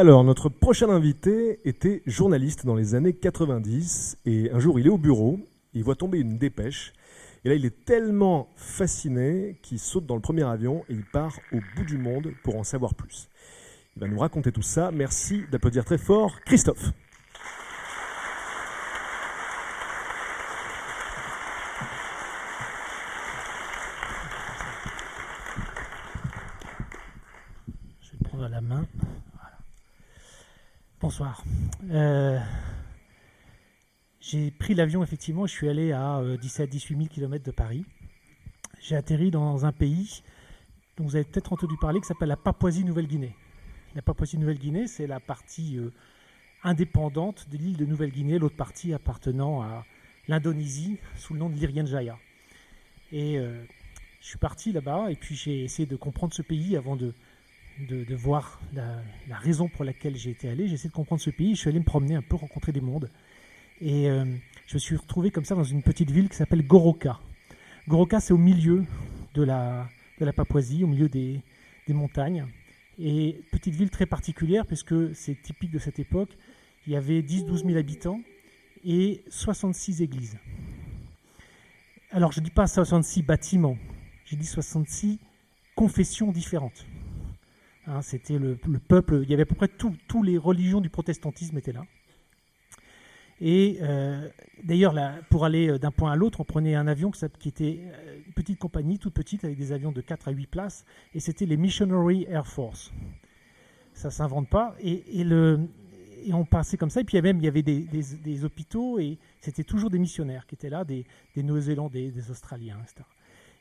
Alors, notre prochain invité était journaliste dans les années 90 et un jour il est au bureau, il voit tomber une dépêche et là il est tellement fasciné qu'il saute dans le premier avion et il part au bout du monde pour en savoir plus. Il va nous raconter tout ça. Merci d'applaudir très fort Christophe. Je prendre la main. Bonsoir. Euh, j'ai pris l'avion, effectivement, je suis allé à 17-18 000 km de Paris. J'ai atterri dans un pays dont vous avez peut-être entendu parler, qui s'appelle la Papouasie-Nouvelle-Guinée. La Papouasie-Nouvelle-Guinée, c'est la partie euh, indépendante de l'île de Nouvelle-Guinée, l'autre partie appartenant à l'Indonésie sous le nom de l'Irian Jaya. Et euh, je suis parti là-bas et puis j'ai essayé de comprendre ce pays avant de, de, voir la, la, raison pour laquelle j'ai été allé. J'ai essayé de comprendre ce pays. Je suis allé me promener un peu, rencontrer des mondes. Et euh, je me suis retrouvé comme ça dans une petite ville qui s'appelle Goroka. Goroka, c'est au milieu de la, de la Papouasie, au milieu des, des montagnes. Et petite ville très particulière, puisque c'est typique de cette époque. Il y avait 10-12 000 habitants et 66 églises. Alors, je ne dis pas 66 bâtiments, j'ai dit 66 confessions différentes. Hein, C'était le, le, peuple, il y avait à peu près toutes les religions du protestantisme étaient là. Et euh, d'ailleurs, pour aller d'un point à l'autre, on prenait un avion qui était une petite compagnie, toute petite, avec des avions de 4 à 8 places, et c'était les Missionary Air Force. Ça ne s'invente pas. Et, et, on passait comme ça, et puis même il y avait des, des, des hôpitaux, et c'était toujours des missionnaires qui étaient là, des, des Néo-Zélandais, des Australiens, etc.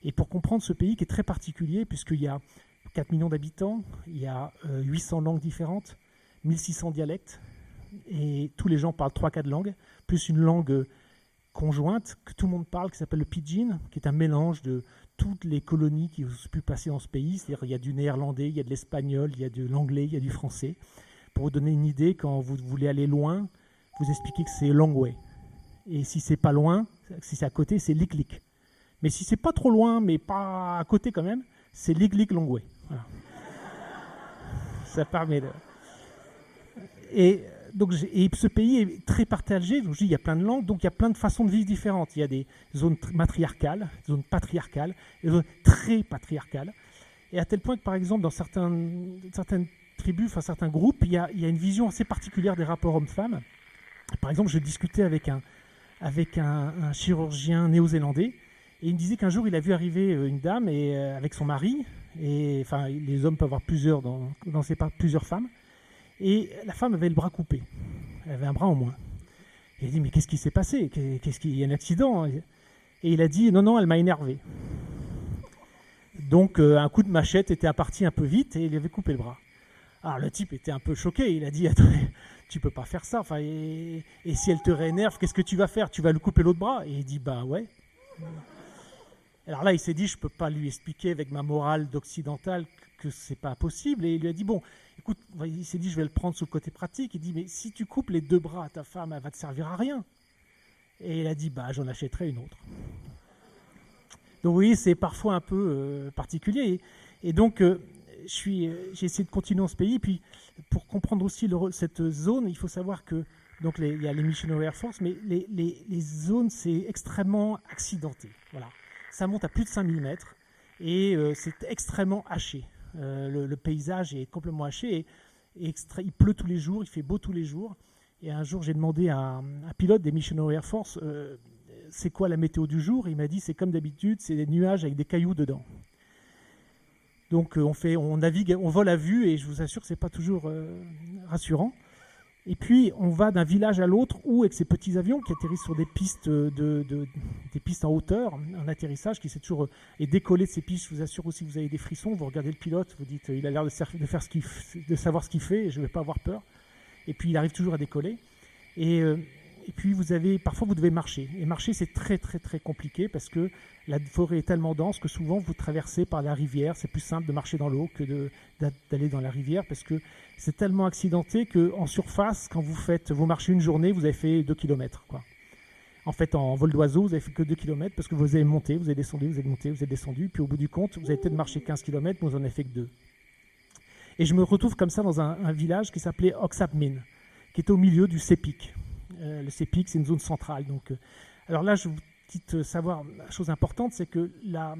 Et pour comprendre ce pays qui est très particulier, puisqu'il y a 4 millions d'habitants, il y a euh, 800 langues différentes, 1600 dialectes, et tous les gens parlent 3-4 langues, plus une langue conjointe que tout le monde parle, qui s'appelle le pidgin, qui est un mélange de toutes les colonies qui ont pu passer dans ce pays. C'est-à-dire il y a du néerlandais, il y a de l'espagnol, il y a de l'anglais, il y a du français. Pour vous donner une idée, quand vous voulez aller loin, vous expliquez que c'est long way. Et si c'est pas loin, si c'est à côté, c'est lik-lik. Mais si c'est pas trop loin, mais pas à côté quand même, c'est lik-lik long way. Ça permet de... Et donc, ce pays est très partagé. Donc, il y a plein de langues, donc il y a plein de façons de vivre différentes. Il y a des zones matriarcales, des zones patriarcales, des zones très patriarcales. Et à tel point que, par exemple, dans certaines tribus, enfin certains groupes, il y, a, une vision assez particulière des rapports hommes-femmes. Par exemple, je discutais avec un, chirurgien néo-zélandais, et il me disait qu'un jour, il a vu arriver une dame et, euh, avec son mari, et enfin, les hommes peuvent avoir plusieurs, dans, plusieurs femmes. Et la femme avait le bras coupé. Elle avait un bras en moins. Il dit, mais qu'est-ce qui s'est passé? Qu'est-ce qu'il y a un accident? Et il a dit, non, non, elle m'a énervé. Donc euh, un coup de machette était parti un peu vite et il avait coupé le bras. Alors le type était un peu choqué. Il a dit, tu peux pas faire ça. Enfin, et, et si elle te réénerve, qu'est-ce que tu vas faire? Tu vas lui couper l'autre bras? Et il dit, bah ouais. Alors là, il s'est dit, je peux pas lui expliquer avec ma morale d'occidental que c'est pas possible. Et il lui a dit, bon, écoute, il s'est dit, je vais le prendre sous le côté pratique. Il dit, mais si tu coupes les deux bras à ta femme, elle va te servir à rien. Et il a dit, bah, j'en achèterai une autre. Donc, voyez, c'est parfois un peu euh, particulier. Et, donc, euh, j'ai essayé de continuer dans ce pays. Puis, pour comprendre aussi cette zone, il faut savoir que, donc, il y a les Missionary Air Force, mais les, les, les zones, c'est extrêmement accidenté. Voilà. Ça monte à plus de 5000 mètres et euh, c'est extrêmement haché. Euh, le, paysage est complètement haché et, il pleut tous les jours, il fait beau tous les jours. Et un jour, j'ai demandé à un, pilote des Missionary Air Force euh, c'est quoi la météo du jour? Il m'a dit c'est comme d'habitude, c'est des nuages avec des cailloux dedans. Donc on fait, on navigue, on vole à vue et je vous assure que c'est pas toujours rassurant. Et puis, on va d'un village à l'autre ou avec ces petits avions qui atterrissent sur des pistes, de, des pistes en hauteur, un atterrissage qui s'est toujours et décoller de ces pistes. Je vous assure aussi vous avez des frissons. Vous regardez le pilote, vous dites, il a l'air de, faire ce de savoir ce qu'il fait je ne vais pas avoir peur. Et puis, il arrive toujours à décoller. Et, euh, et puis vous avez, parfois vous devez marcher. Et marcher c'est très très très compliqué parce que la forêt est tellement dense que souvent vous traversez par la rivière. C'est plus simple de marcher dans l'eau que d'aller dans la rivière parce que c'est tellement accidenté qu'en surface, quand vous faites, vous marchez une journée, vous avez fait 2 km. Quoi. En fait, en vol d'oiseau, vous avez fait que 2 km parce que vous avez monté, vous avez descendu, vous avez monté, vous avez descendu. Puis au bout du compte, vous avez peut-être marché 15 km, mais vous en avez fait que 2. Et je me retrouve comme ça dans un, village qui s'appelait Oxapmin, qui est au milieu du Sepik. Euh, le CEPIC, c'est une zone centrale. Donc, euh, alors là, je vous dis savoir, la chose importante, c'est que la,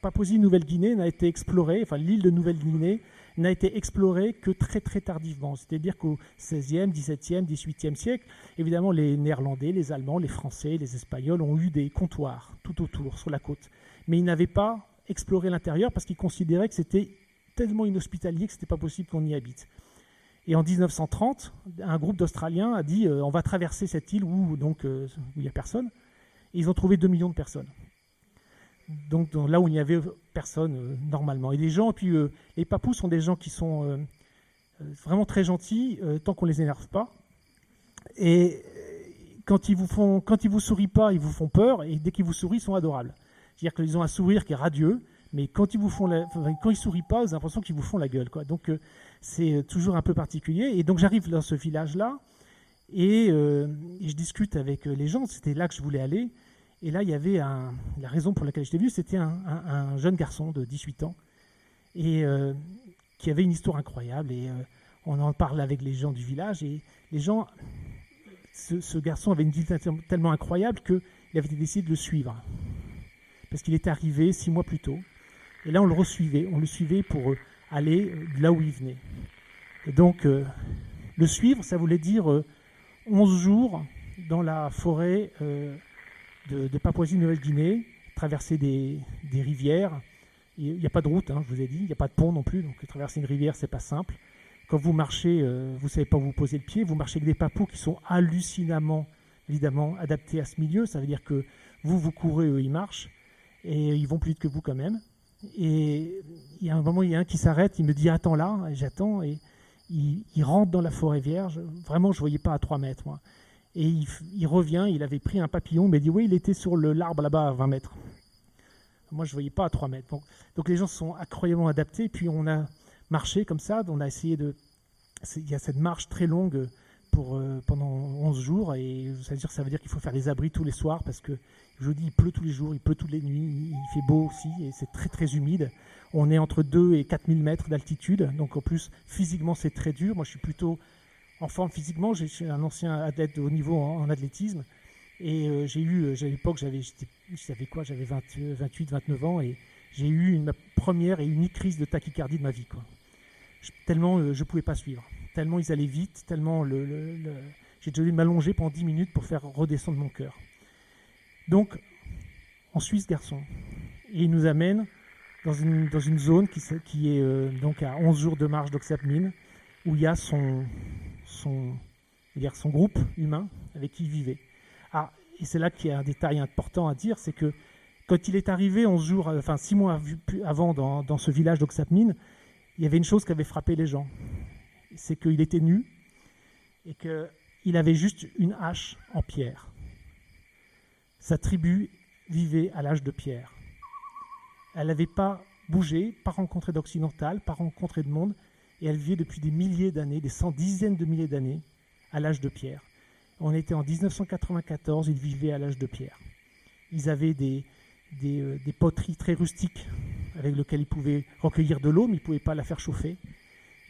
Papouasie-Nouvelle-Guinée n'a été explorée, enfin l'île de Nouvelle-Guinée n'a été explorée que très très tardivement. C'est-à-dire qu'au XVIe, XVIIe, XVIIIe siècle, évidemment, les Néerlandais, les Allemands, les Français, les Espagnols ont eu des comptoirs tout autour, sur la côte. Mais ils n'avaient pas exploré l'intérieur parce qu'ils considéraient que c'était tellement inhospitalier que ce n'était pas possible qu'on y habite. Et en 1930, un groupe d'Australiens a dit euh, on va traverser cette île où euh, il n'y a personne. Et ils ont trouvé 2 millions de personnes. Donc là où il n'y avait personne euh, normalement. Et les gens, puis les papous sont des gens qui sont vraiment très gentils tant qu'on les énerve pas. Et quand ils vous font, quand ils vous sourient pas, ils vous font peur. Et dès qu'ils vous sourient, ils sont adorables. C'est-à-dire qu'ils ont un sourire qui est radieux mais quand ils vous font quand ils sourient pas, vous avez l'impression qu'ils vous font la gueule, quoi. Donc euh, c'est euh, toujours un peu particulier. Et donc j'arrive dans ce village-là et, euh, je discute avec les gens. C'était là que je voulais aller. Et là, il y avait la raison pour laquelle j'étais venu, c'était un, jeune garçon de 18 ans et qui avait une histoire incroyable. Et on en parle avec les gens du village et les gens, ce, ce garçon avait une vie tellement incroyable qu'il avait décidé de le suivre parce qu'il était arrivé six mois plus tôt. Et là, on le resuivait, on le suivait pour euh, aller euh, là où il venait. Donc, euh, le suivre, ça voulait dire 11 jours dans la forêt de, Papouasie-Nouvelle-Guinée, traverser des, rivières. Il n'y a pas de route, hein, je vous ai dit, il n'y a pas de pont non plus, donc traverser une rivière, c'est pas simple. Quand vous marchez, vous ne savez pas où vous poser le pied, vous marchez avec des papous qui sont hallucinamment, évidemment, adaptés à ce milieu. Ça veut dire que vous, vous courez, eux, ils marchent, et ils vont plus vite que vous quand même. Et il y a un moment, il y a un qui s'arrête, il me dit attends là, j'attends, et il, rentre dans la forêt vierge. Vraiment, je ne voyais pas à 3 mètres. Et il, revient, il avait pris un papillon, mais il dit oui, il était sur l'arbre là-bas à 20 mètres. Moi, je ne voyais pas à 3 mètres. Donc, les gens sont incroyablement adaptés, puis on a marché comme ça, on a essayé de... Il y a cette marche très longue euh, pendant 11 jours, et ça veut dire, qu'il faut faire des abris tous les soirs, parce que je vous dis, il pleut tous les jours, il pleut toutes les nuits, il fait beau aussi, et c'est très très humide. On est entre 2 et 4000 mètres d'altitude, donc en plus, physiquement, c'est très dur. Moi, je suis plutôt en forme physiquement, je suis un ancien athlète de haut niveau en, athlétisme, et euh, j'ai eu, à l'époque, j'avais, j'avais quoi J'avais 28, 29 ans, et j'ai eu une, ma première et unique crise de tachycardie de ma vie. Quoi. tellement euh, je ne pouvais pas suivre, tellement ils allaient vite, tellement le, j'ai dû m'allonger pendant 10 minutes pour faire redescendre mon cœur. Donc, on suit ce garçon. Et il nous amène dans une, dans une zone qui, est euh, donc à 11 jours de marche d'Oxapmine, où il y a son, son, dire son groupe humain avec qui il vivait. Ah, et c'est là qu'il y a un détail important à dire, c'est que quand il est arrivé 11 jours, enfin 6 mois avant dans, dans ce village d'Oxapmine, il y avait une chose qui avait frappé les gens. C'est qu'il était nu et qu'il avait juste une hache en pierre. Sa tribu vivait à l'âge de pierre. Elle n'avait pas bougé, pas rencontré d'occidental, pas rencontré de monde, et elle vivait depuis des milliers d'années, des cent dizaines de milliers d'années, à l'âge de pierre. On était en 1994, ils vivaient à l'âge de pierre. Ils avaient des, euh, des, poteries très rustiques avec lesquelles ils pouvaient recueillir de l'eau, mais ils ne pouvaient pas la faire chauffer.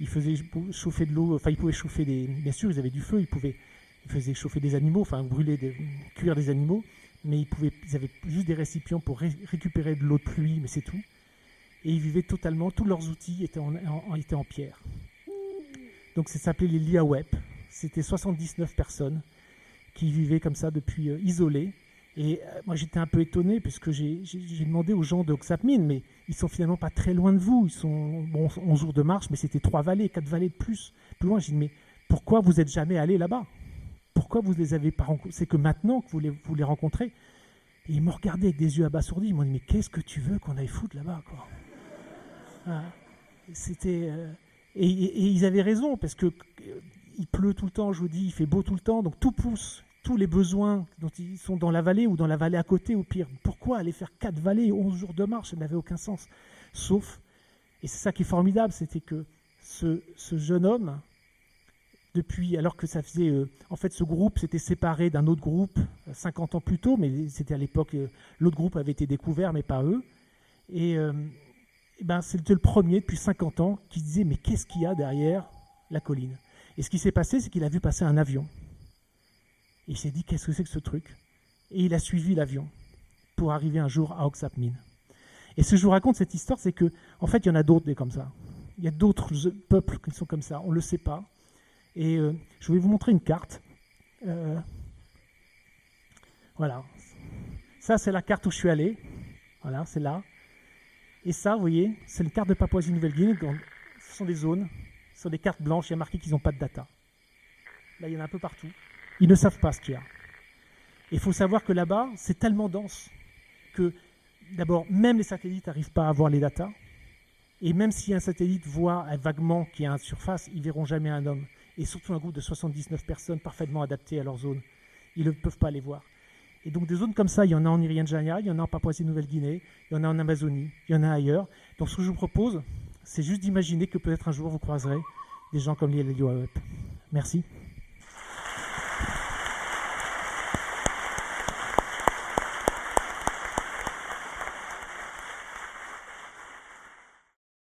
Ils faisaient chauffer de l'eau, enfin ils pouvaient chauffer des... Bien sûr, ils avaient du feu, ils, pouvaient, ils faisaient chauffer des animaux, enfin brûler, des, cuire des animaux, mais ils, pouvaient, ils avaient juste des récipients pour récupérer de l'eau de pluie, mais c'est tout. Et ils vivaient totalement, tous leurs outils étaient en, en pierre. Donc ça s'appelait les Liawep. C'était 79 personnes qui vivaient comme ça depuis euh, isolées. Et euh, moi j'étais un peu étonné puisque j'ai demandé aux gens de Oxapmine, mais ils sont finalement pas très loin de vous. Ils sont bon, 11 jours de marche, mais c'était trois vallées, quatre vallées de plus. Plus loin, j'ai dit mais pourquoi vous n'êtes jamais allé là-bas? Pourquoi vous les avez pas rencontrés? C'est que maintenant que vous les, vous les rencontrez. Et ils m'ont regardé avec des yeux abasourdis. Ils m'ont dit Mais qu'est-ce que tu veux qu'on aille foutre là-bas quoi? Ah, C'était. Euh, et, ils avaient raison, parce que euh, il pleut tout le temps, je vous dis, il fait beau tout le temps, donc tout pousse. Tous les besoins dont ils sont dans la vallée ou dans la vallée à côté, au pire. Pourquoi aller faire quatre vallées, 11 jours de marche? Ça n'avait aucun sens. Sauf, et c'est ça qui est formidable, c'était que ce, jeune homme, depuis, alors que ça faisait. Euh, en fait, ce groupe s'était séparé d'un autre groupe 50 ans plus tôt, mais c'était à l'époque. Euh, l'autre groupe avait été découvert, mais pas eux. Et, euh, ben, c'était le premier depuis 50 ans qui disait Mais qu'est-ce qu'il y a derrière la colline? Et ce qui s'est passé, c'est qu'il a vu passer un avion. Il s'est dit Qu'est-ce que c'est que ce truc? Et il a suivi l'avion pour arriver un jour à Oxapmine. Et ce que je vous raconte cette histoire, c'est que, en fait, il y en a d'autres comme ça. Il y a d'autres peuples qui sont comme ça. On ne le sait pas. Et euh, je vais vous montrer une carte. Euh, voilà. Ça, c'est la carte où je suis allé. Voilà, c'est là. Et ça, vous voyez, c'est une carte de Papouasie-Nouvelle-Guinée. Ce sont des zones. Ce sont des cartes blanches. Il y a marqué qu'ils n'ont pas de data. Là, il y en a un peu partout. Ils ne savent pas ce qu'il y a. Il faut savoir que là-bas, c'est tellement dense que, d'abord, même les satellites n'arrivent pas à voir les datas. Et même si un satellite voit vaguement qu'il y a une surface, ils verront jamais un homme et surtout un groupe de 79 personnes parfaitement adaptées à leur zone. Ils ne peuvent pas les voir. Et donc des zones comme ça, il y en a en Irian Jaya, il y en a en Papouasie-Nouvelle-Guinée, il y en a en Amazonie, il y en a ailleurs. Donc ce que je vous propose, c'est juste d'imaginer que peut-être un jour vous croiserez des gens comme les Merci.